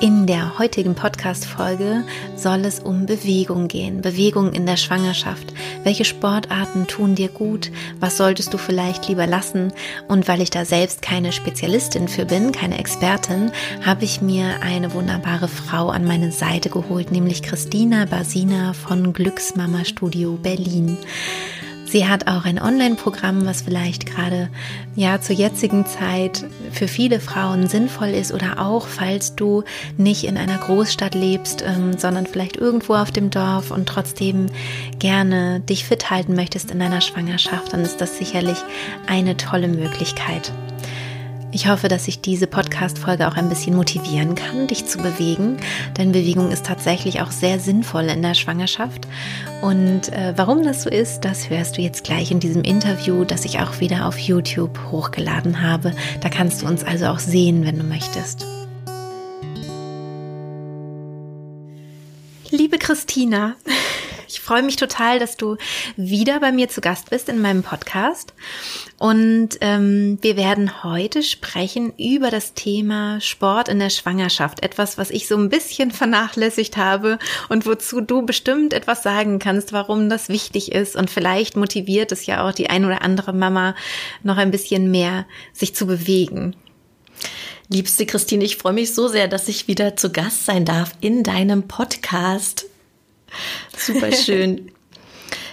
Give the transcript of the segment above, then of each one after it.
In der heutigen Podcast-Folge soll es um Bewegung gehen. Bewegung in der Schwangerschaft. Welche Sportarten tun dir gut? Was solltest du vielleicht lieber lassen? Und weil ich da selbst keine Spezialistin für bin, keine Expertin, habe ich mir eine wunderbare Frau an meine Seite geholt, nämlich Christina Basina von Glücksmama Studio Berlin. Sie hat auch ein Online-Programm, was vielleicht gerade ja zur jetzigen Zeit für viele Frauen sinnvoll ist oder auch falls du nicht in einer Großstadt lebst, ähm, sondern vielleicht irgendwo auf dem Dorf und trotzdem gerne dich fit halten möchtest in deiner Schwangerschaft, dann ist das sicherlich eine tolle Möglichkeit. Ich hoffe, dass ich diese Podcast-Folge auch ein bisschen motivieren kann, dich zu bewegen, denn Bewegung ist tatsächlich auch sehr sinnvoll in der Schwangerschaft. Und äh, warum das so ist, das hörst du jetzt gleich in diesem Interview, das ich auch wieder auf YouTube hochgeladen habe. Da kannst du uns also auch sehen, wenn du möchtest. Liebe Christina, freue mich total, dass du wieder bei mir zu Gast bist in meinem Podcast. Und ähm, wir werden heute sprechen über das Thema Sport in der Schwangerschaft. Etwas, was ich so ein bisschen vernachlässigt habe und wozu du bestimmt etwas sagen kannst, warum das wichtig ist. Und vielleicht motiviert es ja auch die ein oder andere Mama noch ein bisschen mehr, sich zu bewegen. Liebste Christine, ich freue mich so sehr, dass ich wieder zu Gast sein darf in deinem Podcast. Super schön.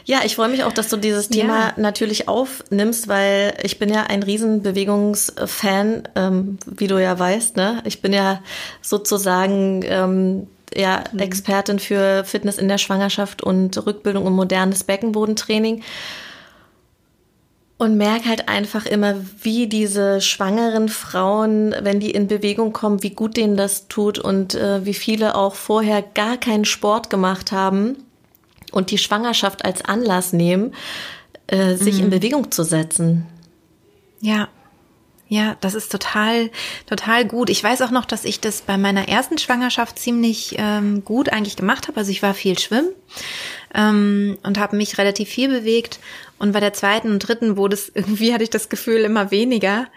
Ja, ich freue mich auch, dass du dieses Thema ja. natürlich aufnimmst, weil ich bin ja ein Riesenbewegungsfan, ähm, wie du ja weißt. Ne? Ich bin ja sozusagen ähm, ja, mhm. Expertin für Fitness in der Schwangerschaft und Rückbildung und modernes Beckenbodentraining. Und merke halt einfach immer, wie diese schwangeren Frauen, wenn die in Bewegung kommen, wie gut denen das tut und äh, wie viele auch vorher gar keinen Sport gemacht haben und die Schwangerschaft als Anlass nehmen, äh, sich mhm. in Bewegung zu setzen. Ja. Ja, das ist total, total gut. Ich weiß auch noch, dass ich das bei meiner ersten Schwangerschaft ziemlich ähm, gut eigentlich gemacht habe. Also ich war viel schwimmen ähm, und habe mich relativ viel bewegt und bei der zweiten und dritten wurde es irgendwie, hatte ich das Gefühl, immer weniger.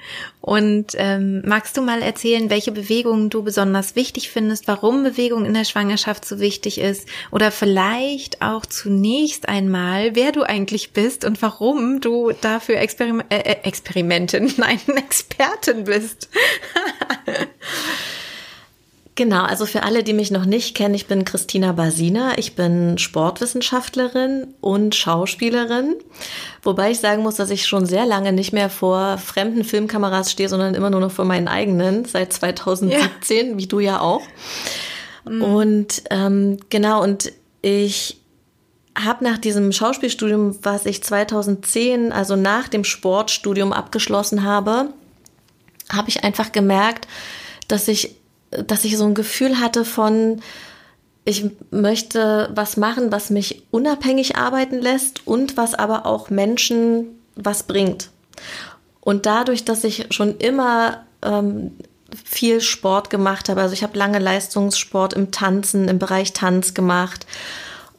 Und ähm, magst du mal erzählen, welche Bewegungen du besonders wichtig findest, warum Bewegung in der Schwangerschaft so wichtig ist? Oder vielleicht auch zunächst einmal, wer du eigentlich bist und warum du dafür Experim äh, äh Experimentin, nein, Expertin bist. Genau, also für alle, die mich noch nicht kennen, ich bin Christina Basina. Ich bin Sportwissenschaftlerin und Schauspielerin. Wobei ich sagen muss, dass ich schon sehr lange nicht mehr vor fremden Filmkameras stehe, sondern immer nur noch vor meinen eigenen, seit 2017, ja. wie du ja auch. Mhm. Und ähm, genau, und ich habe nach diesem Schauspielstudium, was ich 2010, also nach dem Sportstudium abgeschlossen habe, habe ich einfach gemerkt, dass ich dass ich so ein Gefühl hatte von, ich möchte was machen, was mich unabhängig arbeiten lässt und was aber auch Menschen was bringt. Und dadurch, dass ich schon immer ähm, viel Sport gemacht habe, also ich habe lange Leistungssport im Tanzen, im Bereich Tanz gemacht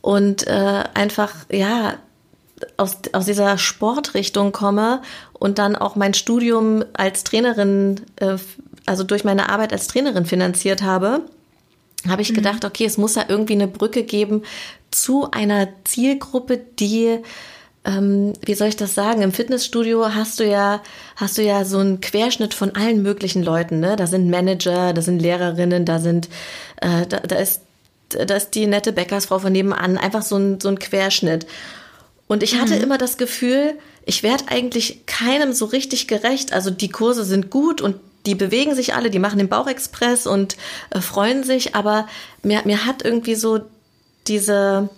und äh, einfach, ja, aus, aus dieser Sportrichtung komme und dann auch mein Studium als Trainerin äh, also durch meine Arbeit als Trainerin finanziert habe, habe ich mhm. gedacht, okay, es muss da irgendwie eine Brücke geben zu einer Zielgruppe, die ähm, wie soll ich das sagen? Im Fitnessstudio hast du ja, hast du ja so einen Querschnitt von allen möglichen Leuten, ne? Da sind Manager, da sind Lehrerinnen, da sind, äh, da, da ist, da ist die nette Bäckersfrau von nebenan, einfach so ein, so ein Querschnitt. Und ich hatte mhm. immer das Gefühl, ich werde eigentlich keinem so richtig gerecht. Also die Kurse sind gut und die bewegen sich alle, die machen den Bauchexpress und äh, freuen sich, aber mir, mir hat irgendwie so diese,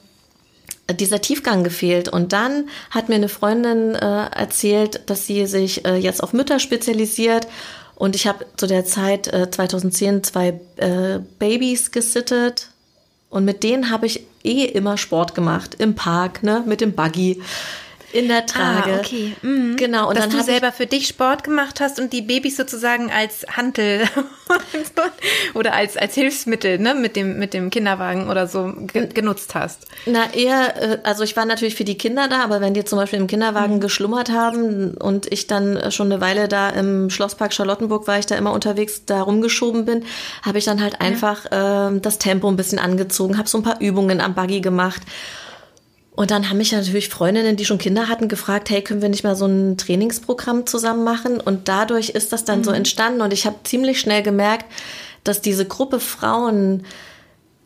dieser Tiefgang gefehlt. Und dann hat mir eine Freundin äh, erzählt, dass sie sich äh, jetzt auf Mütter spezialisiert. Und ich habe zu der Zeit äh, 2010 zwei äh, Babys gesittet. Und mit denen habe ich eh immer Sport gemacht. Im Park, ne, mit dem Buggy. In der Trage. Ah, okay. Mhm. Genau. Und Dass dann du selber für dich Sport gemacht hast und die Babys sozusagen als Hantel oder als, als Hilfsmittel, ne, mit dem, mit dem Kinderwagen oder so ge genutzt hast. Na, eher, äh, also ich war natürlich für die Kinder da, aber wenn die zum Beispiel im Kinderwagen mhm. geschlummert haben und ich dann schon eine Weile da im Schlosspark Charlottenburg war ich da immer unterwegs, da rumgeschoben bin, habe ich dann halt einfach ja. äh, das Tempo ein bisschen angezogen, habe so ein paar Übungen am Buggy gemacht und dann haben mich natürlich Freundinnen, die schon Kinder hatten, gefragt, hey, können wir nicht mal so ein Trainingsprogramm zusammen machen? Und dadurch ist das dann mhm. so entstanden. Und ich habe ziemlich schnell gemerkt, dass diese Gruppe Frauen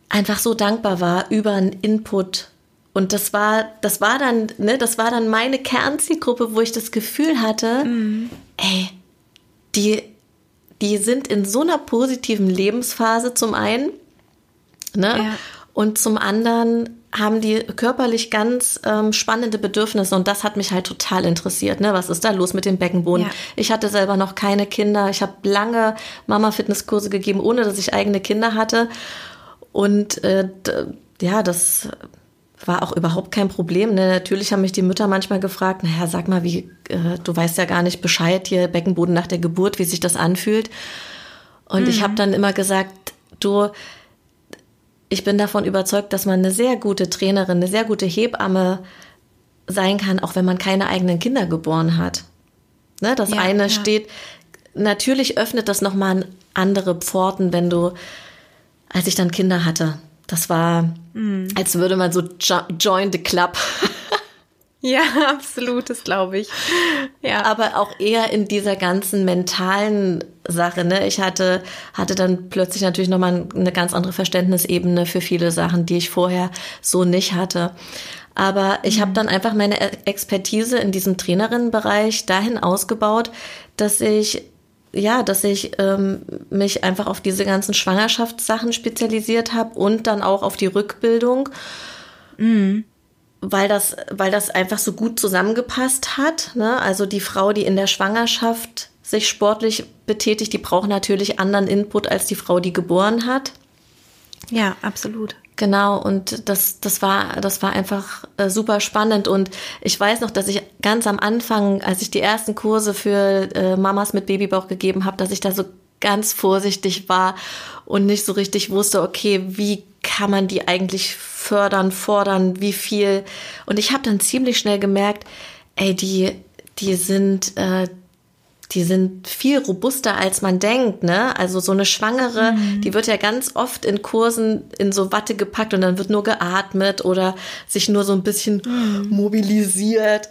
einfach so dankbar war über einen Input. Und das war, das war dann, ne, das war dann meine Kernzielgruppe, wo ich das Gefühl hatte, mhm. ey, die, die sind in so einer positiven Lebensphase zum einen, ne? Ja. Und zum anderen haben die körperlich ganz ähm, spannende Bedürfnisse und das hat mich halt total interessiert. Ne? Was ist da los mit dem Beckenboden? Ja. Ich hatte selber noch keine Kinder. Ich habe lange Mama-Fitnesskurse gegeben, ohne dass ich eigene Kinder hatte. Und äh, ja, das war auch überhaupt kein Problem. Ne? Natürlich haben mich die Mütter manchmal gefragt, naja, sag mal, wie, äh, du weißt ja gar nicht Bescheid hier, Beckenboden nach der Geburt, wie sich das anfühlt. Und mhm. ich habe dann immer gesagt, du, ich bin davon überzeugt, dass man eine sehr gute Trainerin, eine sehr gute Hebamme sein kann, auch wenn man keine eigenen Kinder geboren hat. Ne, das ja, eine ja. steht, natürlich öffnet das nochmal andere Pforten, wenn du, als ich dann Kinder hatte, das war, mhm. als würde man so jo join the club. Ja, absolut, das glaube ich. Ja. Aber auch eher in dieser ganzen mentalen Sache. Ne? Ich hatte, hatte dann plötzlich natürlich nochmal eine ganz andere Verständnisebene für viele Sachen, die ich vorher so nicht hatte. Aber ich mhm. habe dann einfach meine Expertise in diesem Trainerinnenbereich dahin ausgebaut, dass ich ja, dass ich ähm, mich einfach auf diese ganzen Schwangerschaftssachen spezialisiert habe und dann auch auf die Rückbildung. Mhm weil das, weil das einfach so gut zusammengepasst hat. Ne? Also die Frau, die in der Schwangerschaft sich sportlich betätigt, die braucht natürlich anderen Input als die Frau, die geboren hat. Ja, absolut. Genau, und das, das war, das war einfach äh, super spannend. Und ich weiß noch, dass ich ganz am Anfang, als ich die ersten Kurse für äh, Mamas mit Babybauch gegeben habe, dass ich da so ganz vorsichtig war und nicht so richtig wusste, okay, wie kann man die eigentlich fördern, fordern, wie viel. Und ich habe dann ziemlich schnell gemerkt, ey, die, die sind, äh, die sind viel robuster, als man denkt, ne? Also so eine Schwangere, mhm. die wird ja ganz oft in Kursen in so Watte gepackt und dann wird nur geatmet oder sich nur so ein bisschen mhm. mobilisiert.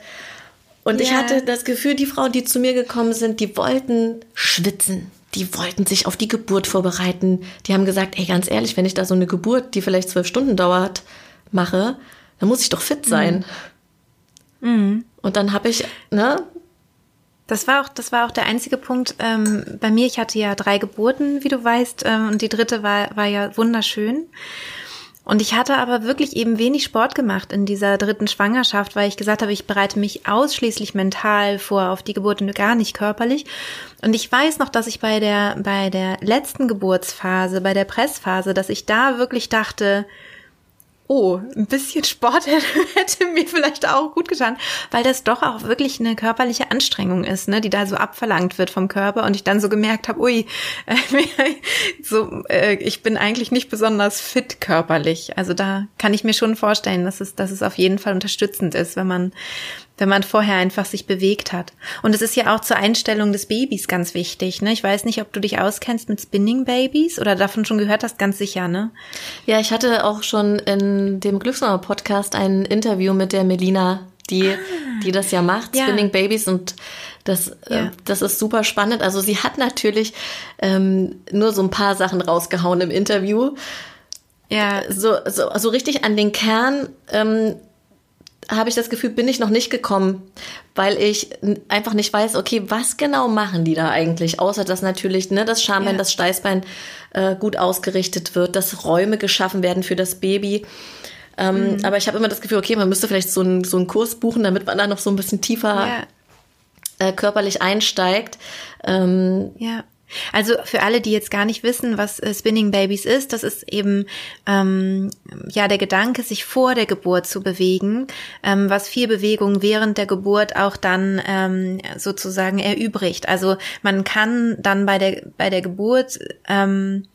Und yeah. ich hatte das Gefühl, die Frauen, die zu mir gekommen sind, die wollten schwitzen die wollten sich auf die Geburt vorbereiten. Die haben gesagt, ey, ganz ehrlich, wenn ich da so eine Geburt, die vielleicht zwölf Stunden dauert, mache, dann muss ich doch fit sein. Mhm. Mhm. Und dann habe ich, ne? Das war auch, das war auch der einzige Punkt ähm, bei mir. Ich hatte ja drei Geburten, wie du weißt, ähm, und die dritte war, war ja wunderschön. Und ich hatte aber wirklich eben wenig Sport gemacht in dieser dritten Schwangerschaft, weil ich gesagt habe, ich bereite mich ausschließlich mental vor auf die Geburt und gar nicht körperlich. Und ich weiß noch, dass ich bei der, bei der letzten Geburtsphase, bei der Pressphase, dass ich da wirklich dachte, oh, ein bisschen Sport hätte mir vielleicht auch gut getan, weil das doch auch wirklich eine körperliche Anstrengung ist, ne, die da so abverlangt wird vom Körper und ich dann so gemerkt habe, ui, äh, so, äh, ich bin eigentlich nicht besonders fit körperlich. Also da kann ich mir schon vorstellen, dass es, dass es auf jeden Fall unterstützend ist, wenn man wenn man vorher einfach sich bewegt hat. Und es ist ja auch zur Einstellung des Babys ganz wichtig. Ne? Ich weiß nicht, ob du dich auskennst mit Spinning Babies oder davon schon gehört hast, ganz sicher, ne? Ja, ich hatte auch schon in dem Glücksnummer Podcast ein Interview mit der Melina, die, ah, die das ja macht, ja. Spinning Babies und das, äh, ja. äh, das ist super spannend. Also sie hat natürlich ähm, nur so ein paar Sachen rausgehauen im Interview. Ja. So, so, so richtig an den Kern ähm, habe ich das Gefühl, bin ich noch nicht gekommen, weil ich einfach nicht weiß, okay, was genau machen die da eigentlich, außer dass natürlich ne, das Schambein, ja. das Steißbein äh, gut ausgerichtet wird, dass Räume geschaffen werden für das Baby. Ähm, mhm. Aber ich habe immer das Gefühl, okay, man müsste vielleicht so, ein, so einen Kurs buchen, damit man da noch so ein bisschen tiefer ja. äh, körperlich einsteigt. Ähm, ja. Also für alle, die jetzt gar nicht wissen, was äh, Spinning Babies ist, das ist eben ähm, ja der Gedanke, sich vor der Geburt zu bewegen, ähm, was viel Bewegung während der Geburt auch dann ähm, sozusagen erübrigt. Also man kann dann bei der bei der Geburt ähm,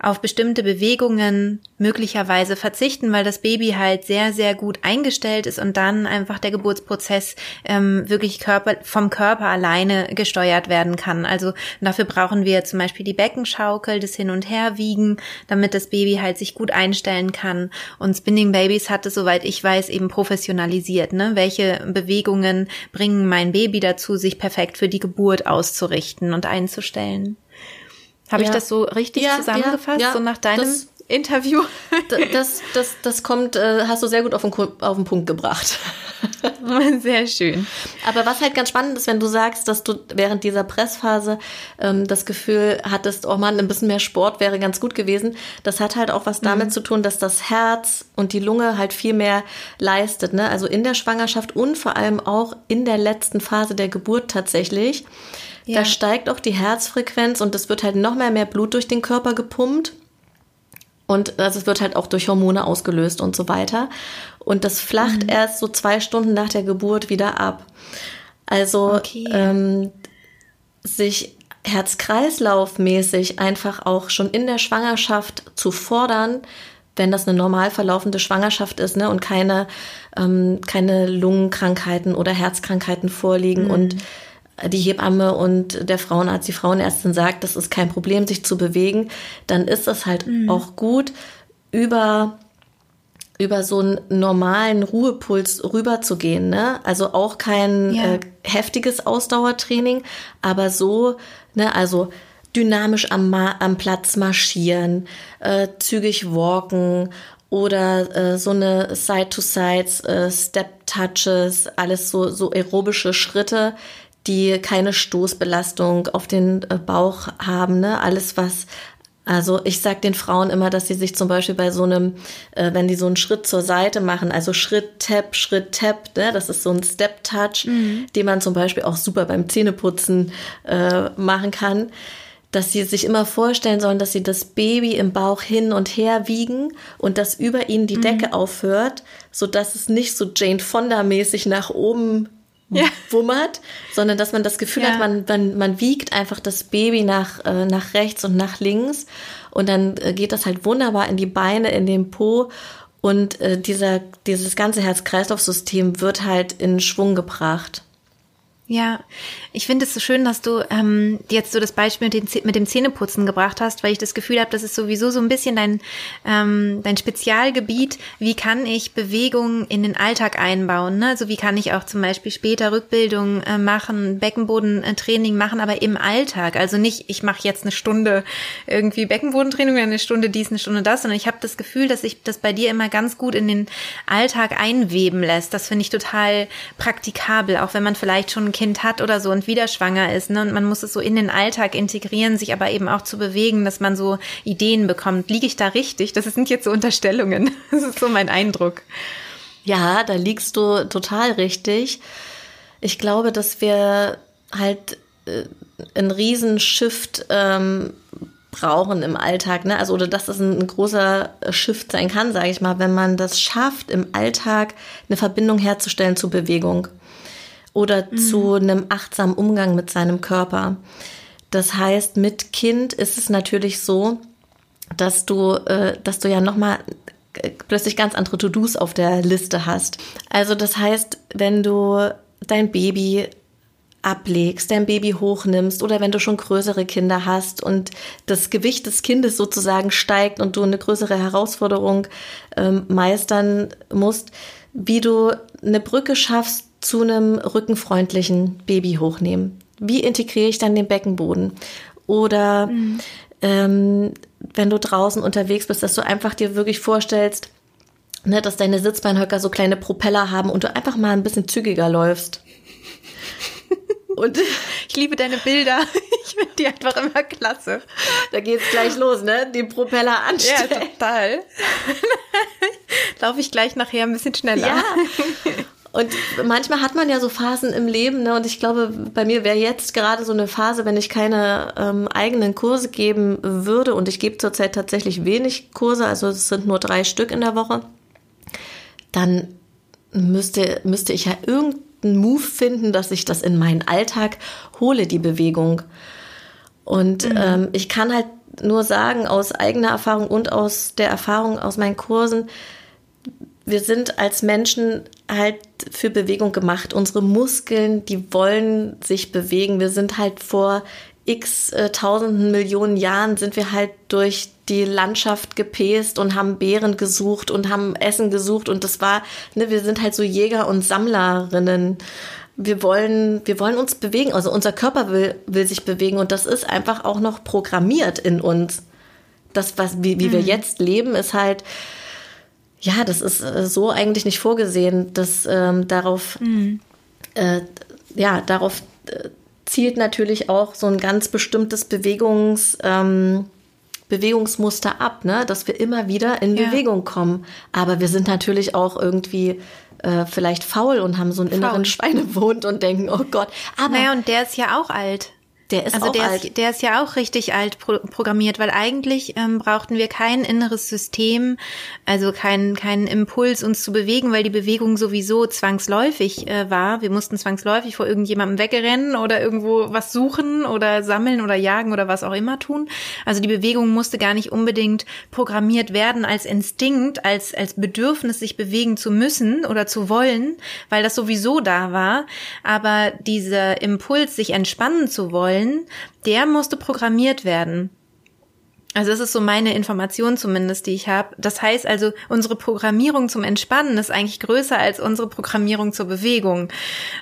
auf bestimmte Bewegungen möglicherweise verzichten, weil das Baby halt sehr sehr gut eingestellt ist und dann einfach der Geburtsprozess ähm, wirklich Körper vom Körper alleine gesteuert werden kann. Also dafür brauchen brauchen wir zum Beispiel die Beckenschaukel, das Hin- und Herwiegen, damit das Baby halt sich gut einstellen kann. Und Spinning Babies hat es, soweit ich weiß, eben professionalisiert. Ne? Welche Bewegungen bringen mein Baby dazu, sich perfekt für die Geburt auszurichten und einzustellen? Habe ja. ich das so richtig ja, zusammengefasst, ja, so nach deinem das, Interview? das, das, das kommt, äh, hast du sehr gut auf den, auf den Punkt gebracht. Sehr schön. Aber was halt ganz spannend ist, wenn du sagst, dass du während dieser Pressphase ähm, das Gefühl hattest, oh Mann, ein bisschen mehr Sport wäre ganz gut gewesen. Das hat halt auch was damit mhm. zu tun, dass das Herz und die Lunge halt viel mehr leistet. Ne? Also in der Schwangerschaft und vor allem auch in der letzten Phase der Geburt tatsächlich. Ja. Da steigt auch die Herzfrequenz und es wird halt noch mehr, mehr Blut durch den Körper gepumpt. Und also es wird halt auch durch Hormone ausgelöst und so weiter. Und das flacht mhm. erst so zwei Stunden nach der Geburt wieder ab. Also okay. ähm, sich Herz-Kreislauf-mäßig einfach auch schon in der Schwangerschaft zu fordern, wenn das eine normal verlaufende Schwangerschaft ist ne, und keine, ähm, keine Lungenkrankheiten oder Herzkrankheiten vorliegen mhm. und die Hebamme und der Frauenarzt, die Frauenärztin sagt, das ist kein Problem, sich zu bewegen, dann ist das halt mhm. auch gut, über über so einen normalen Ruhepuls rüberzugehen, ne? Also auch kein ja. äh, heftiges Ausdauertraining, aber so, ne, also dynamisch am, Ma am Platz marschieren, äh, zügig walken oder äh, so eine Side-to-Sides, äh, Step-Touches, alles so, so aerobische Schritte, die keine Stoßbelastung auf den äh, Bauch haben, ne? Alles, was also ich sag den Frauen immer, dass sie sich zum Beispiel bei so einem, äh, wenn die so einen Schritt zur Seite machen, also Schritt, Tap, Schritt, Tap, ne, das ist so ein Step-Touch, mhm. den man zum Beispiel auch super beim Zähneputzen äh, machen kann, dass sie sich immer vorstellen sollen, dass sie das Baby im Bauch hin und her wiegen und dass über ihnen die mhm. Decke aufhört, so dass es nicht so Jane Fonda mäßig nach oben ja. wummert, sondern dass man das Gefühl ja. hat, man, man, man wiegt einfach das Baby nach, äh, nach rechts und nach links und dann äh, geht das halt wunderbar in die Beine, in den Po und äh, dieser, dieses ganze Herz-Kreislauf-System wird halt in Schwung gebracht. Ja, ich finde es so schön, dass du ähm, jetzt so das Beispiel mit, den, mit dem Zähneputzen gebracht hast, weil ich das Gefühl habe, das ist sowieso so ein bisschen dein, ähm, dein Spezialgebiet. Wie kann ich Bewegung in den Alltag einbauen? Ne? Also wie kann ich auch zum Beispiel später Rückbildung äh, machen, Beckenbodentraining machen, aber im Alltag. Also nicht, ich mache jetzt eine Stunde irgendwie Beckenbodentraining, eine Stunde dies, eine Stunde das, sondern ich habe das Gefühl, dass sich das bei dir immer ganz gut in den Alltag einweben lässt. Das finde ich total praktikabel, auch wenn man vielleicht schon Kind hat oder so und wieder schwanger ist. Ne? Und man muss es so in den Alltag integrieren, sich aber eben auch zu bewegen, dass man so Ideen bekommt. Liege ich da richtig? Das sind jetzt so Unterstellungen. Das ist so mein Eindruck. Ja, da liegst du total richtig. Ich glaube, dass wir halt äh, einen riesen Shift ähm, brauchen im Alltag, ne? Also oder dass das ein, ein großer Shift sein kann, sage ich mal, wenn man das schafft, im Alltag eine Verbindung herzustellen zur Bewegung oder mhm. zu einem achtsamen Umgang mit seinem Körper. Das heißt, mit Kind ist es natürlich so, dass du, äh, dass du ja nochmal äh, plötzlich ganz andere To-Dos auf der Liste hast. Also das heißt, wenn du dein Baby ablegst, dein Baby hochnimmst oder wenn du schon größere Kinder hast und das Gewicht des Kindes sozusagen steigt und du eine größere Herausforderung ähm, meistern musst, wie du eine Brücke schaffst zu einem rückenfreundlichen Baby hochnehmen? Wie integriere ich dann den Beckenboden? Oder mhm. ähm, wenn du draußen unterwegs bist, dass du einfach dir wirklich vorstellst, ne, dass deine Sitzbeinhöcker so kleine Propeller haben und du einfach mal ein bisschen zügiger läufst. Und ich liebe deine Bilder. Ich finde die einfach immer klasse. Da geht's gleich los, ne? Die Propeller anstellen. Ja, total. Laufe ich gleich nachher ein bisschen schneller. Ja. Und manchmal hat man ja so Phasen im Leben, ne? Und ich glaube, bei mir wäre jetzt gerade so eine Phase, wenn ich keine ähm, eigenen Kurse geben würde. Und ich gebe zurzeit tatsächlich wenig Kurse, also es sind nur drei Stück in der Woche. Dann müsste, müsste ich ja irgendeinen Move finden, dass ich das in meinen Alltag hole, die Bewegung. Und mhm. ähm, ich kann halt nur sagen, aus eigener Erfahrung und aus der Erfahrung aus meinen Kursen, wir sind als Menschen halt für Bewegung gemacht. Unsere Muskeln, die wollen sich bewegen. Wir sind halt vor x äh, tausenden Millionen Jahren sind wir halt durch die Landschaft gepäst und haben Beeren gesucht und haben Essen gesucht und das war, ne, wir sind halt so Jäger und Sammlerinnen. Wir wollen, wir wollen uns bewegen, also unser Körper will, will sich bewegen und das ist einfach auch noch programmiert in uns. Das, was, wie, wie mhm. wir jetzt leben, ist halt, ja, das ist äh, so eigentlich nicht vorgesehen, dass ähm, darauf, mhm. äh, ja, darauf äh, zielt natürlich auch so ein ganz bestimmtes Bewegungs, ähm, Bewegungsmuster ab, ne? dass wir immer wieder in ja. Bewegung kommen. Aber wir sind natürlich auch irgendwie äh, vielleicht faul und haben so einen faul. inneren Schweinewund und denken, oh Gott. Aber naja, und der ist ja auch alt. Der ist also auch der alt. Ist, der ist ja auch richtig alt pro programmiert, weil eigentlich ähm, brauchten wir kein inneres System, also keinen keinen Impuls, uns zu bewegen, weil die Bewegung sowieso zwangsläufig äh, war. Wir mussten zwangsläufig vor irgendjemandem wegrennen oder irgendwo was suchen oder sammeln oder jagen oder was auch immer tun. Also die Bewegung musste gar nicht unbedingt programmiert werden als Instinkt, als als Bedürfnis, sich bewegen zu müssen oder zu wollen, weil das sowieso da war. Aber dieser Impuls, sich entspannen zu wollen wollen, der musste programmiert werden. Also das ist so meine Information zumindest, die ich habe. Das heißt also, unsere Programmierung zum Entspannen ist eigentlich größer als unsere Programmierung zur Bewegung.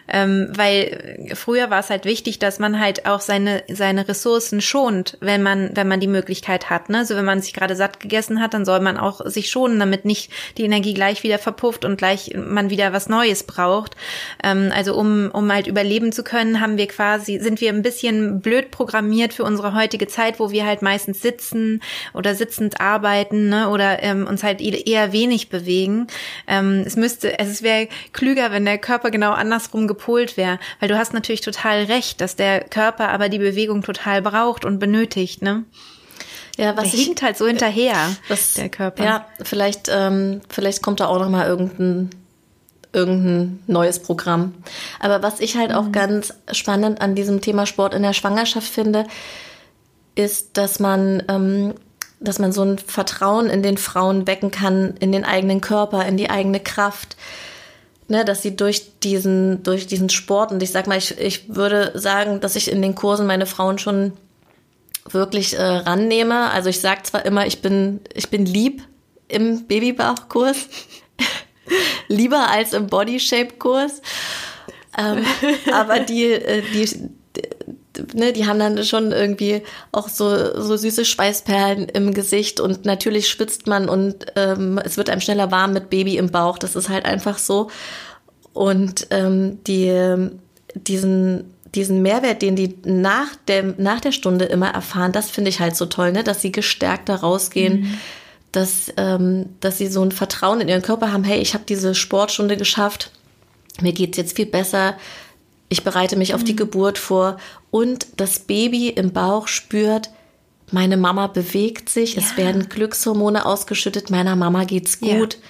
Ähm, weil früher war es halt wichtig, dass man halt auch seine, seine Ressourcen schont, wenn man, wenn man die Möglichkeit hat. Ne? Also wenn man sich gerade satt gegessen hat, dann soll man auch sich schonen, damit nicht die Energie gleich wieder verpufft und gleich man wieder was Neues braucht. Ähm, also um, um halt überleben zu können, haben wir quasi, sind wir ein bisschen blöd programmiert für unsere heutige Zeit, wo wir halt meistens sitzen oder sitzend arbeiten ne, oder ähm, uns halt eher wenig bewegen. Ähm, es müsste, es wäre klüger, wenn der Körper genau andersrum gepolt wäre, weil du hast natürlich total recht, dass der Körper aber die Bewegung total braucht und benötigt. Ne? Ja, was der hinkt halt so hinterher, das, der Körper. Ja, vielleicht, ähm, vielleicht kommt da auch noch mal irgendein irgendein neues Programm. Aber was ich halt auch mhm. ganz spannend an diesem Thema Sport in der Schwangerschaft finde, ist, dass man, ähm, dass man so ein Vertrauen in den Frauen wecken kann, in den eigenen Körper, in die eigene Kraft. Ne, dass sie durch diesen, durch diesen Sport, und ich sag mal, ich, ich würde sagen, dass ich in den Kursen meine Frauen schon wirklich äh, rannehme. Also ich sag zwar immer, ich bin, ich bin lieb im Babybauchkurs, lieber als im Bodyshape-Kurs. Ähm, aber die, äh, die, ne, die haben dann schon irgendwie auch so, so süße Schweißperlen im Gesicht und natürlich schwitzt man und ähm, es wird einem schneller warm mit Baby im Bauch. Das ist halt einfach so. Und ähm, die, diesen, diesen Mehrwert, den die nach der, nach der Stunde immer erfahren, das finde ich halt so toll, ne? dass sie gestärkt da rausgehen. Mhm. Dass, ähm, dass sie so ein Vertrauen in ihren Körper haben, hey, ich habe diese Sportstunde geschafft, mir geht's jetzt viel besser, ich bereite mich auf die mhm. Geburt vor und das Baby im Bauch spürt, meine Mama bewegt sich, ja. es werden Glückshormone ausgeschüttet, meiner Mama geht's gut. Ja.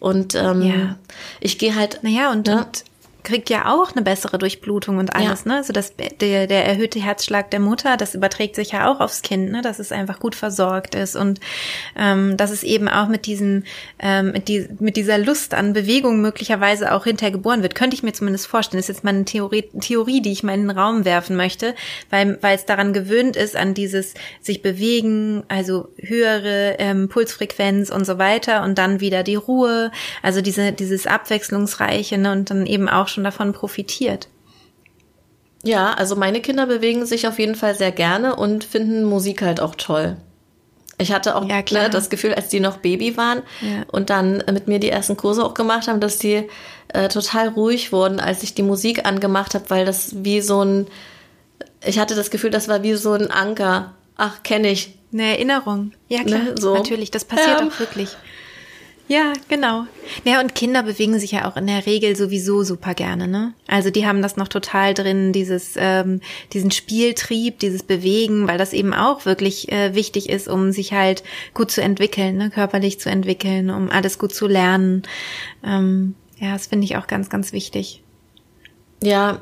Und ähm, ja. ich gehe halt. Naja, und, ne? und kriegt ja auch eine bessere Durchblutung und alles, ja. ne? Also das, der, der erhöhte Herzschlag der Mutter, das überträgt sich ja auch aufs Kind, ne? Dass es einfach gut versorgt ist und ähm, dass es eben auch mit diesem, ähm, mit, die, mit dieser Lust an Bewegung möglicherweise auch hinterher geboren wird. Könnte ich mir zumindest vorstellen. Das ist jetzt mal eine Theorie, Theorie, die ich mal in den Raum werfen möchte, weil, weil es daran gewöhnt ist, an dieses sich bewegen, also höhere ähm, Pulsfrequenz und so weiter und dann wieder die Ruhe, also diese, dieses Abwechslungsreiche, ne? Und dann eben auch schon schon davon profitiert. Ja, also meine Kinder bewegen sich auf jeden Fall sehr gerne und finden Musik halt auch toll. Ich hatte auch ja, ne, das Gefühl, als die noch Baby waren ja. und dann mit mir die ersten Kurse auch gemacht haben, dass die äh, total ruhig wurden, als ich die Musik angemacht habe, weil das wie so ein, ich hatte das Gefühl, das war wie so ein Anker. Ach, kenne ich. Eine Erinnerung. Ja, klar. Ne, so. Natürlich, das passiert ähm, auch wirklich. Ja, genau. Ja, und Kinder bewegen sich ja auch in der Regel sowieso super gerne, ne? Also die haben das noch total drin, dieses, ähm, diesen Spieltrieb, dieses Bewegen, weil das eben auch wirklich äh, wichtig ist, um sich halt gut zu entwickeln, ne? körperlich zu entwickeln, um alles gut zu lernen. Ähm, ja, das finde ich auch ganz, ganz wichtig. Ja,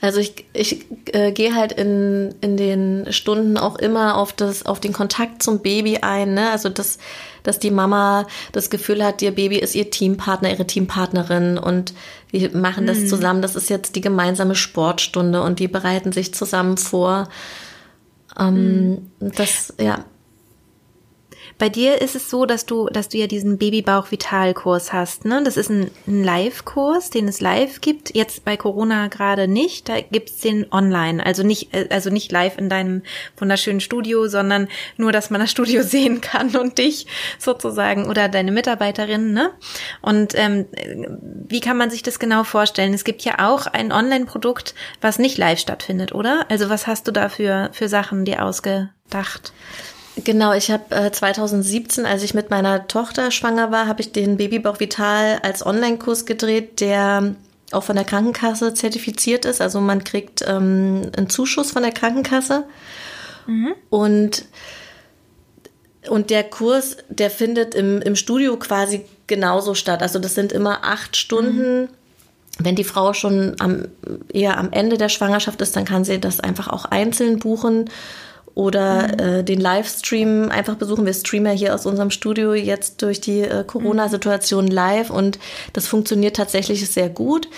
also ich, ich äh, gehe halt in, in den Stunden auch immer auf das, auf den Kontakt zum Baby ein, ne? Also das, dass die Mama das Gefühl hat, ihr Baby ist ihr Teampartner, ihre Teampartnerin und wir machen das mhm. zusammen. Das ist jetzt die gemeinsame Sportstunde und die bereiten sich zusammen vor. Ähm, mhm. Das, ja, bei dir ist es so, dass du, dass du ja diesen Babybauch-Vital-Kurs hast. Ne? Das ist ein, ein Live-Kurs, den es live gibt. Jetzt bei Corona gerade nicht. Da gibt's den online. Also nicht, äh, also nicht live in deinem wunderschönen Studio, sondern nur, dass man das Studio sehen kann und dich sozusagen oder deine Mitarbeiterin. Ne? Und ähm, wie kann man sich das genau vorstellen? Es gibt ja auch ein Online-Produkt, was nicht live stattfindet, oder? Also was hast du da für, für Sachen dir ausgedacht? Genau, ich habe äh, 2017, als ich mit meiner Tochter schwanger war, habe ich den Babybauch Vital als Online-Kurs gedreht, der auch von der Krankenkasse zertifiziert ist. Also man kriegt ähm, einen Zuschuss von der Krankenkasse. Mhm. Und, und der Kurs, der findet im, im Studio quasi genauso statt. Also das sind immer acht Stunden. Mhm. Wenn die Frau schon am, eher am Ende der Schwangerschaft ist, dann kann sie das einfach auch einzeln buchen oder äh, den Livestream einfach besuchen. Wir streamen ja hier aus unserem Studio jetzt durch die äh, Corona-Situation live und das funktioniert tatsächlich sehr gut.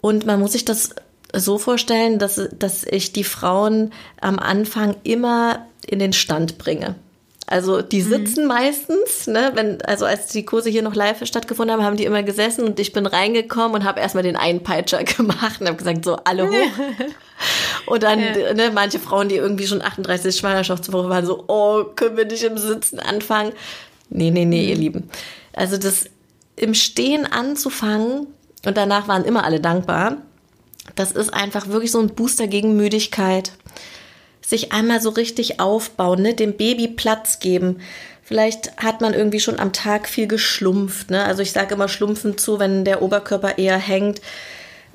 Und man muss sich das so vorstellen, dass, dass ich die Frauen am Anfang immer in den Stand bringe. Also die mhm. sitzen mhm. meistens, ne, wenn, also als die Kurse hier noch live stattgefunden haben, haben die immer gesessen und ich bin reingekommen und habe erstmal den Einpeitscher gemacht und habe gesagt, so alle hoch. und dann, ja. ne, manche Frauen, die irgendwie schon 38 Schwangerschaftswoche waren, so, oh, können wir nicht im Sitzen anfangen? Nee, nee, nee, ihr mhm. Lieben. Also das im Stehen anzufangen und danach waren immer alle dankbar. Das ist einfach wirklich so ein Booster gegen Müdigkeit sich einmal so richtig aufbauen, ne? dem Baby Platz geben. Vielleicht hat man irgendwie schon am Tag viel geschlumpft. Ne? Also ich sage immer schlumpfen zu, wenn der Oberkörper eher hängt.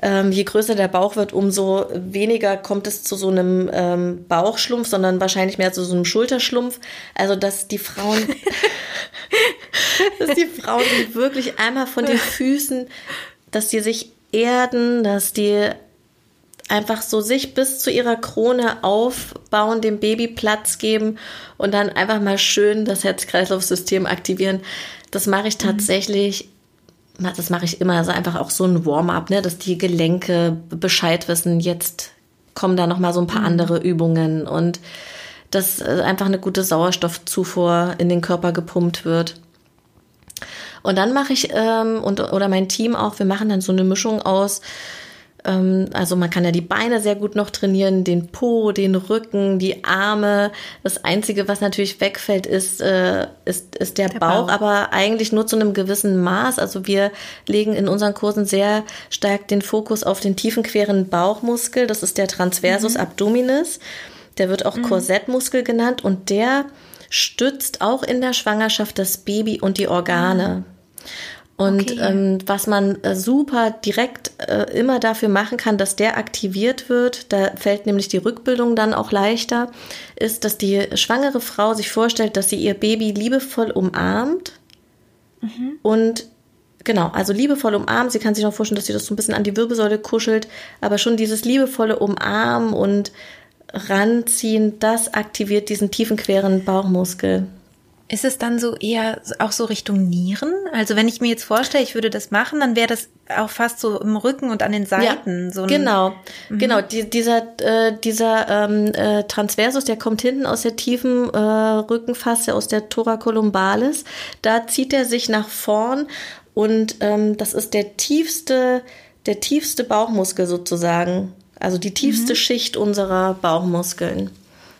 Ähm, je größer der Bauch wird, umso weniger kommt es zu so einem ähm, Bauchschlumpf, sondern wahrscheinlich mehr zu so einem Schulterschlumpf. Also dass die Frauen, dass die Frauen wirklich einmal von den Füßen, dass die sich erden, dass die einfach so sich bis zu ihrer Krone aufbauen, dem Baby Platz geben und dann einfach mal schön das Herz-Kreislauf-System aktivieren. Das mache ich mhm. tatsächlich, das mache ich immer, also einfach auch so ein Warm-up, ne, dass die Gelenke Bescheid wissen, jetzt kommen da noch mal so ein paar mhm. andere Übungen und dass äh, einfach eine gute Sauerstoffzufuhr in den Körper gepumpt wird. Und dann mache ich ähm, und oder mein Team auch, wir machen dann so eine Mischung aus also man kann ja die Beine sehr gut noch trainieren, den Po, den Rücken, die Arme. Das Einzige, was natürlich wegfällt, ist, äh, ist, ist der, der Bauch, Bauch, aber eigentlich nur zu einem gewissen Maß. Also wir legen in unseren Kursen sehr stark den Fokus auf den tiefen, queren Bauchmuskel. Das ist der Transversus mhm. abdominis. Der wird auch mhm. Korsettmuskel genannt und der stützt auch in der Schwangerschaft das Baby und die Organe. Mhm. Und okay. ähm, was man äh, super direkt äh, immer dafür machen kann, dass der aktiviert wird, da fällt nämlich die Rückbildung dann auch leichter, ist, dass die schwangere Frau sich vorstellt, dass sie ihr Baby liebevoll umarmt mhm. und genau, also liebevoll umarmt. Sie kann sich noch vorstellen, dass sie das so ein bisschen an die Wirbelsäule kuschelt, aber schon dieses liebevolle Umarmen und ranziehen, das aktiviert diesen tiefen queren Bauchmuskel. Ist es dann so eher auch so Richtung Nieren? Also wenn ich mir jetzt vorstelle, ich würde das machen, dann wäre das auch fast so im Rücken und an den Seiten. Ja, so genau, mhm. genau. Die, dieser äh, dieser ähm, äh, Transversus, der kommt hinten aus der tiefen äh, Rückenfasse, aus der Thoracolumbalis. Da zieht er sich nach vorn und ähm, das ist der tiefste, der tiefste Bauchmuskel sozusagen. Also die tiefste mhm. Schicht unserer Bauchmuskeln.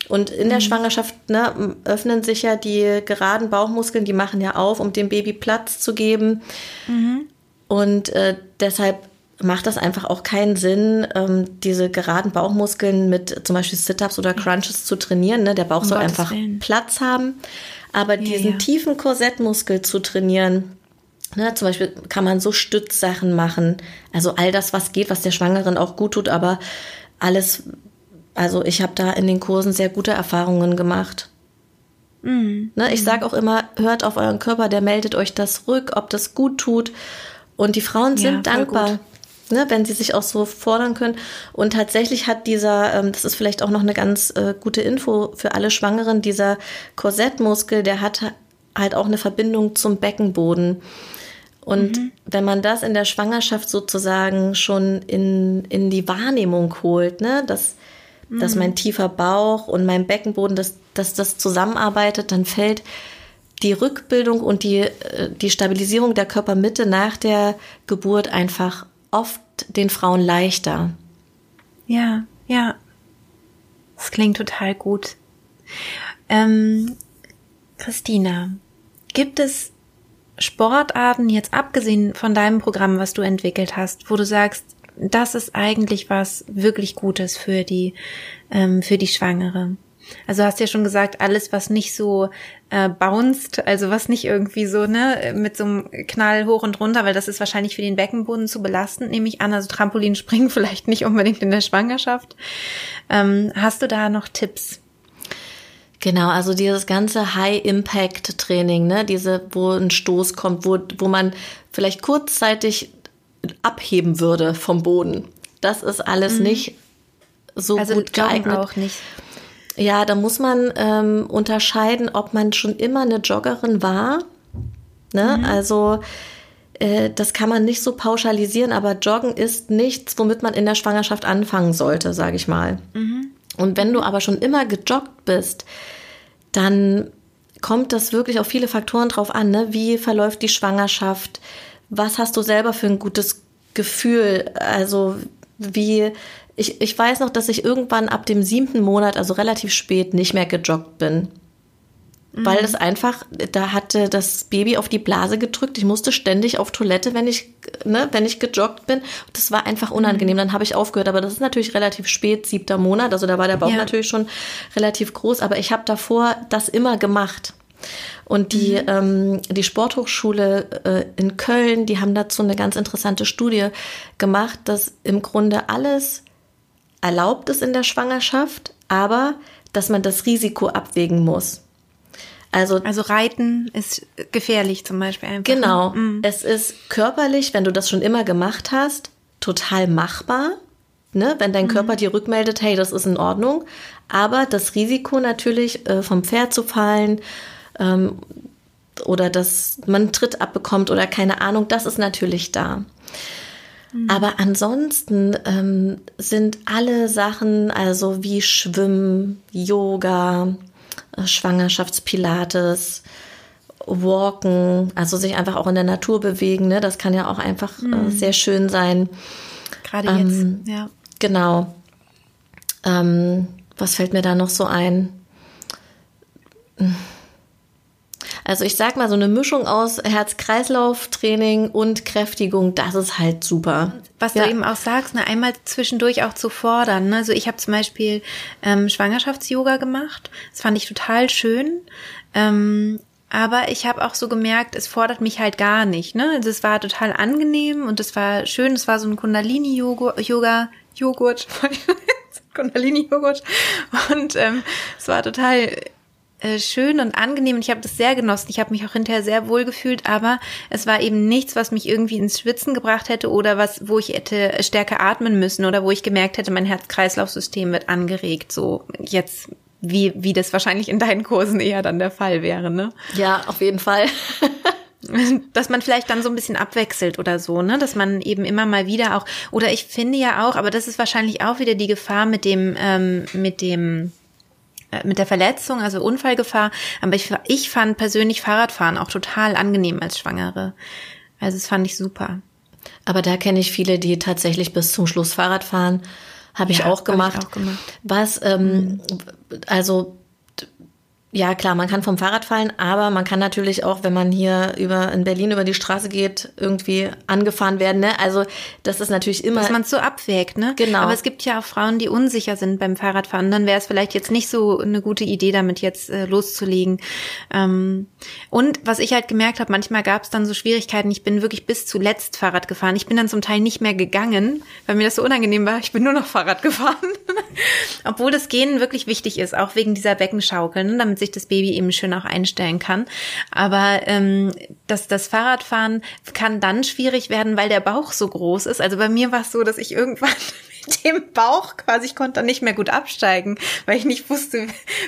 Und in der mhm. Schwangerschaft ne, öffnen sich ja die geraden Bauchmuskeln, die machen ja auf, um dem Baby Platz zu geben. Mhm. Und äh, deshalb macht das einfach auch keinen Sinn, ähm, diese geraden Bauchmuskeln mit zum Beispiel Sit-ups oder Crunches zu trainieren. Ne? Der Bauch um soll Gottes einfach Willen. Platz haben. Aber diesen ja. tiefen Korsettmuskel zu trainieren, Ne, zum Beispiel kann man so Stützsachen machen. Also all das, was geht, was der Schwangeren auch gut tut, aber alles, also ich habe da in den Kursen sehr gute Erfahrungen gemacht. Mhm. Ne, ich sage auch immer, hört auf euren Körper, der meldet euch das rück, ob das gut tut. Und die Frauen sind ja, dankbar, ne, wenn sie sich auch so fordern können. Und tatsächlich hat dieser, ähm, das ist vielleicht auch noch eine ganz äh, gute Info für alle Schwangeren, dieser Korsettmuskel, der hat halt auch eine Verbindung zum Beckenboden. Und mhm. wenn man das in der Schwangerschaft sozusagen schon in, in die Wahrnehmung holt, ne, dass, mhm. dass mein tiefer Bauch und mein Beckenboden, dass, dass das zusammenarbeitet, dann fällt die Rückbildung und die, äh, die Stabilisierung der Körpermitte nach der Geburt einfach oft den Frauen leichter. Ja, ja. Das klingt total gut. Ähm, Christina, gibt es Sportarten, jetzt abgesehen von deinem Programm, was du entwickelt hast, wo du sagst, das ist eigentlich was wirklich Gutes für die, ähm, für die Schwangere? Also hast ja schon gesagt, alles, was nicht so äh, bounced, also was nicht irgendwie so, ne, mit so einem Knall hoch und runter, weil das ist wahrscheinlich für den Beckenboden zu belastend, nehme ich an. Also Trampolinspringen vielleicht nicht unbedingt in der Schwangerschaft. Ähm, hast du da noch Tipps? Genau, also dieses ganze High-Impact-Training, ne, diese, wo ein Stoß kommt, wo, wo man vielleicht kurzzeitig abheben würde vom Boden. Das ist alles mhm. nicht so also gut geeignet. auch nicht. Ja, da muss man ähm, unterscheiden, ob man schon immer eine Joggerin war. Ne? Mhm. Also äh, das kann man nicht so pauschalisieren, aber Joggen ist nichts, womit man in der Schwangerschaft anfangen sollte, sage ich mal. Mhm. Und wenn du aber schon immer gejoggt bist, dann kommt das wirklich auf viele Faktoren drauf an. Ne? Wie verläuft die Schwangerschaft? Was hast du selber für ein gutes Gefühl? Also wie, ich, ich weiß noch, dass ich irgendwann ab dem siebten Monat, also relativ spät, nicht mehr gejoggt bin weil mhm. es einfach, da hatte das Baby auf die Blase gedrückt. Ich musste ständig auf Toilette, wenn ich, ne, wenn ich gejoggt bin. Das war einfach unangenehm. Mhm. Dann habe ich aufgehört. Aber das ist natürlich relativ spät, siebter Monat. Also da war der Bauch ja. natürlich schon relativ groß. Aber ich habe davor das immer gemacht. Und die, mhm. ähm, die Sporthochschule äh, in Köln, die haben dazu eine ganz interessante Studie gemacht, dass im Grunde alles erlaubt ist in der Schwangerschaft, aber dass man das Risiko abwägen muss. Also, also Reiten ist gefährlich zum Beispiel einfach. Ne? Genau. Mhm. Es ist körperlich, wenn du das schon immer gemacht hast, total machbar. Ne? Wenn dein mhm. Körper dir rückmeldet, hey, das ist in Ordnung. Aber das Risiko natürlich, äh, vom Pferd zu fallen ähm, oder dass man einen Tritt abbekommt oder keine Ahnung, das ist natürlich da. Mhm. Aber ansonsten ähm, sind alle Sachen, also wie Schwimmen, Yoga, Schwangerschaftspilates, Walken, also sich einfach auch in der Natur bewegen. Ne? Das kann ja auch einfach äh, mhm. äh, sehr schön sein. Gerade ähm, jetzt, ja. Genau. Ähm, was fällt mir da noch so ein? Also ich sag mal, so eine Mischung aus Herz-Kreislauf-Training und Kräftigung, das ist halt super. Was ja. du eben auch sagst, ne, einmal zwischendurch auch zu fordern. Ne? Also ich habe zum Beispiel ähm, Schwangerschafts-Yoga gemacht. Das fand ich total schön. Ähm, aber ich habe auch so gemerkt, es fordert mich halt gar nicht. Ne? Also es war total angenehm und es war schön. Es war so ein Kundalini-Yoga, Joghurt, Kundalini-Joghurt. Und ähm, es war total äh, schön und angenehm und ich habe das sehr genossen. Ich habe mich auch hinterher sehr wohl gefühlt, aber es war eben nichts, was mich irgendwie ins Schwitzen gebracht hätte oder was, wo ich hätte stärker atmen müssen oder wo ich gemerkt hätte, mein Herz-Kreislauf-System wird angeregt. So jetzt wie, wie das wahrscheinlich in deinen Kursen eher dann der Fall wäre, ne? Ja, auf jeden Fall. dass man vielleicht dann so ein bisschen abwechselt oder so, ne, dass man eben immer mal wieder auch oder ich finde ja auch, aber das ist wahrscheinlich auch wieder die Gefahr mit dem ähm, mit dem mit der Verletzung, also Unfallgefahr. Aber ich, ich fand persönlich Fahrradfahren auch total angenehm als Schwangere. Also das fand ich super. Aber da kenne ich viele, die tatsächlich bis zum Schluss Fahrrad fahren. Habe ich, ja, auch gemacht. Hab ich auch gemacht. Was, ähm, also ja, klar, man kann vom Fahrrad fallen, aber man kann natürlich auch, wenn man hier über in Berlin über die Straße geht, irgendwie angefahren werden. Ne? Also das ist natürlich immer. Dass man es so abwägt, ne? Genau. Aber es gibt ja auch Frauen, die unsicher sind beim Fahrradfahren. Dann wäre es vielleicht jetzt nicht so eine gute Idee, damit jetzt äh, loszulegen. Ähm, und was ich halt gemerkt habe, manchmal gab es dann so Schwierigkeiten. Ich bin wirklich bis zuletzt Fahrrad gefahren. Ich bin dann zum Teil nicht mehr gegangen, weil mir das so unangenehm war. Ich bin nur noch Fahrrad gefahren. Obwohl das Gehen wirklich wichtig ist, auch wegen dieser Beckenschaukel, ne? damit sich das Baby eben schön auch einstellen kann. Aber ähm, das, das Fahrradfahren kann dann schwierig werden, weil der Bauch so groß ist. Also bei mir war es so, dass ich irgendwann mit dem Bauch quasi, ich konnte dann nicht mehr gut absteigen, weil ich nicht wusste,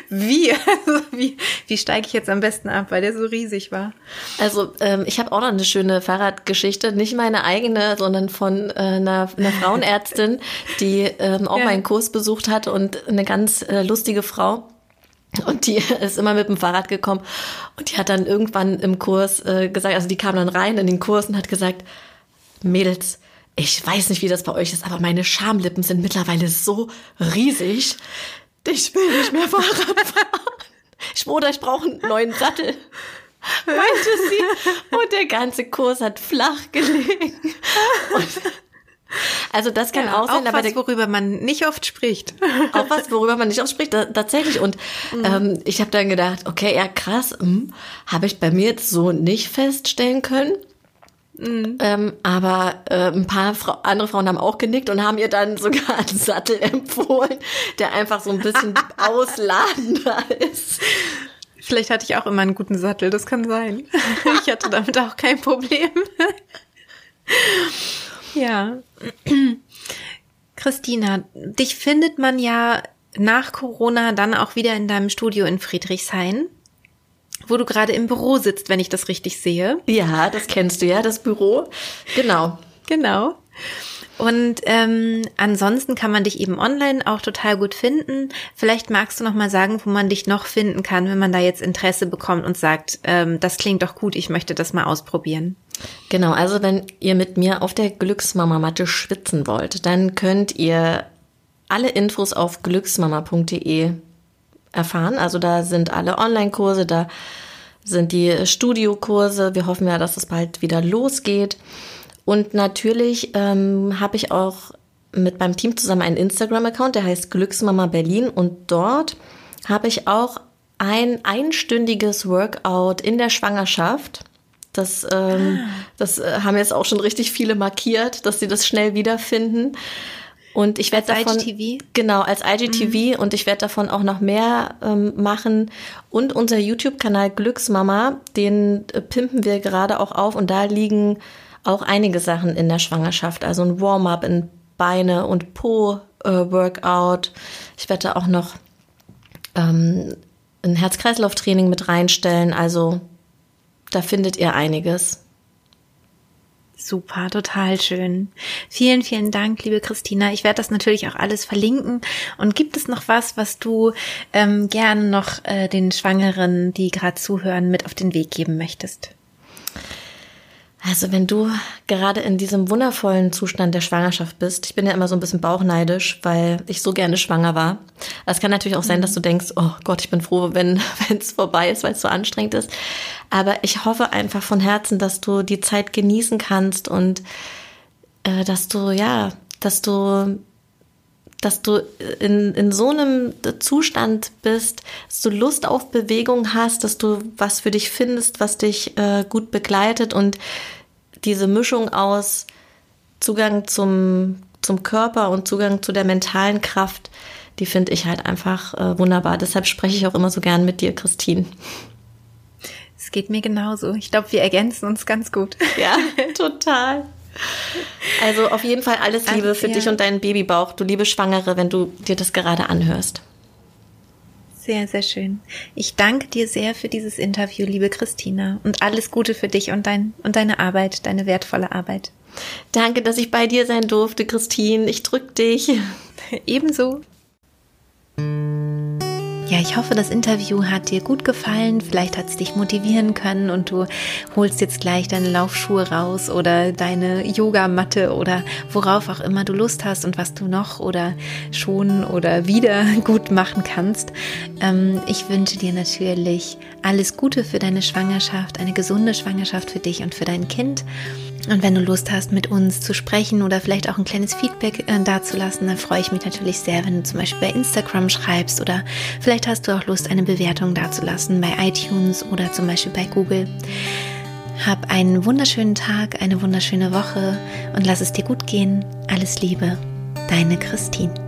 wie, also wie, wie steige ich jetzt am besten ab, weil der so riesig war. Also ähm, ich habe auch noch eine schöne Fahrradgeschichte, nicht meine eigene, sondern von äh, einer, einer Frauenärztin, die ähm, auch ja. meinen Kurs besucht hat und eine ganz äh, lustige Frau. Und die ist immer mit dem Fahrrad gekommen und die hat dann irgendwann im Kurs äh, gesagt, also die kam dann rein in den Kurs und hat gesagt, Mädels, ich weiß nicht, wie das bei euch ist, aber meine Schamlippen sind mittlerweile so riesig. Ich will nicht mehr Fahrrad fahren. Ich schwöre, ich brauche einen neuen Sattel. Meinte sie. Und der ganze Kurs hat flach gelegen. Und also das kann ja, auch sein, auch aber was, worüber man nicht oft spricht. Auch was, worüber man nicht oft spricht, da, tatsächlich. Und mhm. ähm, ich habe dann gedacht, okay, ja krass, hm, habe ich bei mir jetzt so nicht feststellen können. Mhm. Ähm, aber äh, ein paar Fra andere Frauen haben auch genickt und haben ihr dann sogar einen Sattel empfohlen, der einfach so ein bisschen ausladender ist. Vielleicht hatte ich auch immer einen guten Sattel, das kann sein. Ich hatte damit auch kein Problem. Ja. Christina, dich findet man ja nach Corona dann auch wieder in deinem Studio in Friedrichshain, wo du gerade im Büro sitzt, wenn ich das richtig sehe. Ja, das kennst du ja, das Büro. Genau. Genau. Und ähm, ansonsten kann man dich eben online auch total gut finden. Vielleicht magst du noch mal sagen, wo man dich noch finden kann, wenn man da jetzt Interesse bekommt und sagt, ähm, das klingt doch gut, ich möchte das mal ausprobieren. Genau, also wenn ihr mit mir auf der Glücksmama-Matte schwitzen wollt, dann könnt ihr alle Infos auf glücksmama.de erfahren. Also da sind alle Online-Kurse, da sind die Studiokurse. Wir hoffen ja, dass es bald wieder losgeht. Und natürlich ähm, habe ich auch mit meinem Team zusammen einen Instagram-Account, der heißt Glücksmama Berlin. Und dort habe ich auch ein einstündiges Workout in der Schwangerschaft. Das, ähm, ah. das äh, haben jetzt auch schon richtig viele markiert, dass sie das schnell wiederfinden. Und ich werde davon IGTV? genau als IGTV mhm. und ich werde davon auch noch mehr ähm, machen. Und unser YouTube-Kanal Glücksmama, den äh, pimpen wir gerade auch auf und da liegen auch einige Sachen in der Schwangerschaft, also ein Warm-up in Beine und Po-Workout. Äh, ich werde auch noch ähm, ein Herz-Kreislauf-Training mit reinstellen. Also da findet ihr einiges. Super, total schön. Vielen, vielen Dank, liebe Christina. Ich werde das natürlich auch alles verlinken. Und gibt es noch was, was du ähm, gerne noch äh, den Schwangeren, die gerade zuhören, mit auf den Weg geben möchtest? Also wenn du gerade in diesem wundervollen Zustand der Schwangerschaft bist, ich bin ja immer so ein bisschen bauchneidisch, weil ich so gerne schwanger war. Es kann natürlich auch sein, dass du denkst, oh Gott, ich bin froh, wenn es vorbei ist, weil es so anstrengend ist. Aber ich hoffe einfach von Herzen, dass du die Zeit genießen kannst und äh, dass du, ja, dass du dass du in, in so einem Zustand bist, dass du Lust auf Bewegung hast, dass du was für dich findest, was dich äh, gut begleitet und diese Mischung aus Zugang zum, zum Körper und Zugang zu der mentalen Kraft, die finde ich halt einfach äh, wunderbar. Deshalb spreche ich auch immer so gern mit dir, Christine. Es geht mir genauso. Ich glaube, wir ergänzen uns ganz gut. Ja, total. Also auf jeden Fall alles Liebe für ja. dich und deinen Babybauch, du liebe Schwangere, wenn du dir das gerade anhörst. Sehr, sehr schön. Ich danke dir sehr für dieses Interview, liebe Christina, und alles Gute für dich und, dein, und deine Arbeit, deine wertvolle Arbeit. Danke, dass ich bei dir sein durfte, Christine. Ich drück dich. Ebenso. Ja, ich hoffe, das Interview hat dir gut gefallen. Vielleicht hat es dich motivieren können und du holst jetzt gleich deine Laufschuhe raus oder deine Yogamatte oder worauf auch immer du Lust hast und was du noch oder schon oder wieder gut machen kannst. Ähm, ich wünsche dir natürlich alles Gute für deine Schwangerschaft, eine gesunde Schwangerschaft für dich und für dein Kind. Und wenn du Lust hast, mit uns zu sprechen oder vielleicht auch ein kleines Feedback äh, dazulassen, dann freue ich mich natürlich sehr, wenn du zum Beispiel bei Instagram schreibst oder vielleicht hast du auch Lust, eine Bewertung dazulassen bei iTunes oder zum Beispiel bei Google. Hab einen wunderschönen Tag, eine wunderschöne Woche und lass es dir gut gehen. Alles Liebe, deine Christine.